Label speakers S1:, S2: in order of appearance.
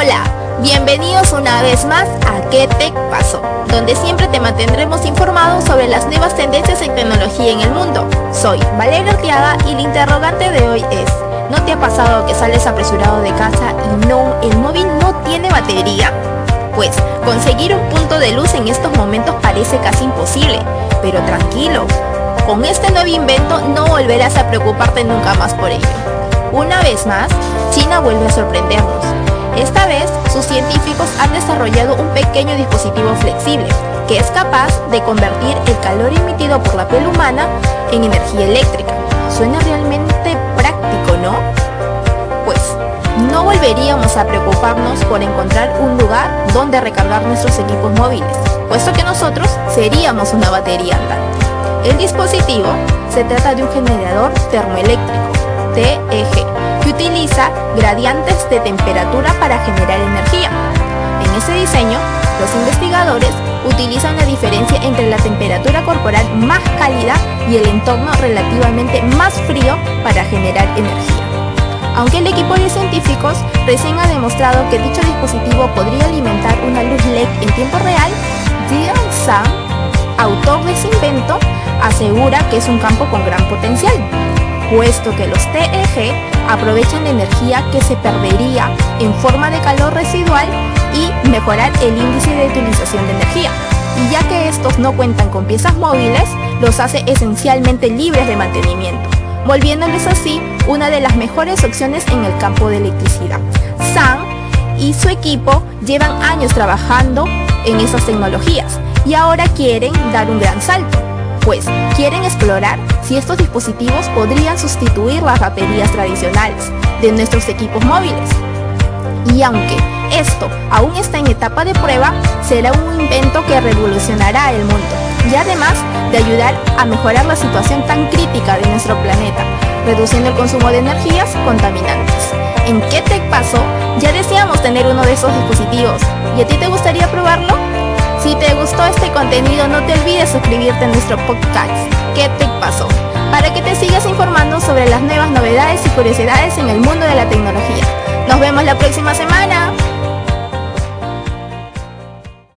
S1: Hola, bienvenidos una vez más a ¿Qué Tech pasó? Donde siempre te mantendremos informado sobre las nuevas tendencias en tecnología en el mundo. Soy Valeria Arteaga y el interrogante de hoy es, ¿no te ha pasado que sales apresurado de casa y no, el móvil no tiene batería? Pues conseguir un punto de luz en estos momentos parece casi imposible, pero tranquilo, con este nuevo invento no volverás a preocuparte nunca más por ello. Una vez más, China vuelve a sorprendernos. Esta vez, sus científicos han desarrollado un pequeño dispositivo flexible que es capaz de convertir el calor emitido por la piel humana en energía eléctrica. Suena realmente práctico, ¿no? Pues no volveríamos a preocuparnos por encontrar un lugar donde recargar nuestros equipos móviles, puesto que nosotros seríamos una batería andante. El dispositivo se trata de un generador termoeléctrico, TEG, gradientes de temperatura para generar energía. En ese diseño, los investigadores utilizan la diferencia entre la temperatura corporal más cálida y el entorno relativamente más frío para generar energía. Aunque el equipo de científicos recién ha demostrado que dicho dispositivo podría alimentar una luz LED en tiempo real, Dian Sam, autor de ese invento, asegura que es un campo con gran potencial, puesto que los TEG aprovechan la energía que se perdería en forma de calor residual y mejorar el índice de utilización de energía. Y ya que estos no cuentan con piezas móviles, los hace esencialmente libres de mantenimiento, volviéndoles así una de las mejores opciones en el campo de electricidad. Sam y su equipo llevan años trabajando en esas tecnologías y ahora quieren dar un gran salto pues quieren explorar si estos dispositivos podrían sustituir las baterías tradicionales de nuestros equipos móviles. Y aunque esto aún está en etapa de prueba, será un invento que revolucionará el mundo y además de ayudar a mejorar la situación tan crítica de nuestro planeta, reduciendo el consumo de energías contaminantes. ¿En qué te pasó? Ya deseamos tener uno de esos dispositivos. ¿Y a ti te gustaría probarlo? Gustó este contenido, no te olvides suscribirte a nuestro podcast, ¿Qué te pasó? Para que te sigas informando sobre las nuevas novedades y curiosidades en el mundo de la tecnología. Nos vemos la próxima semana.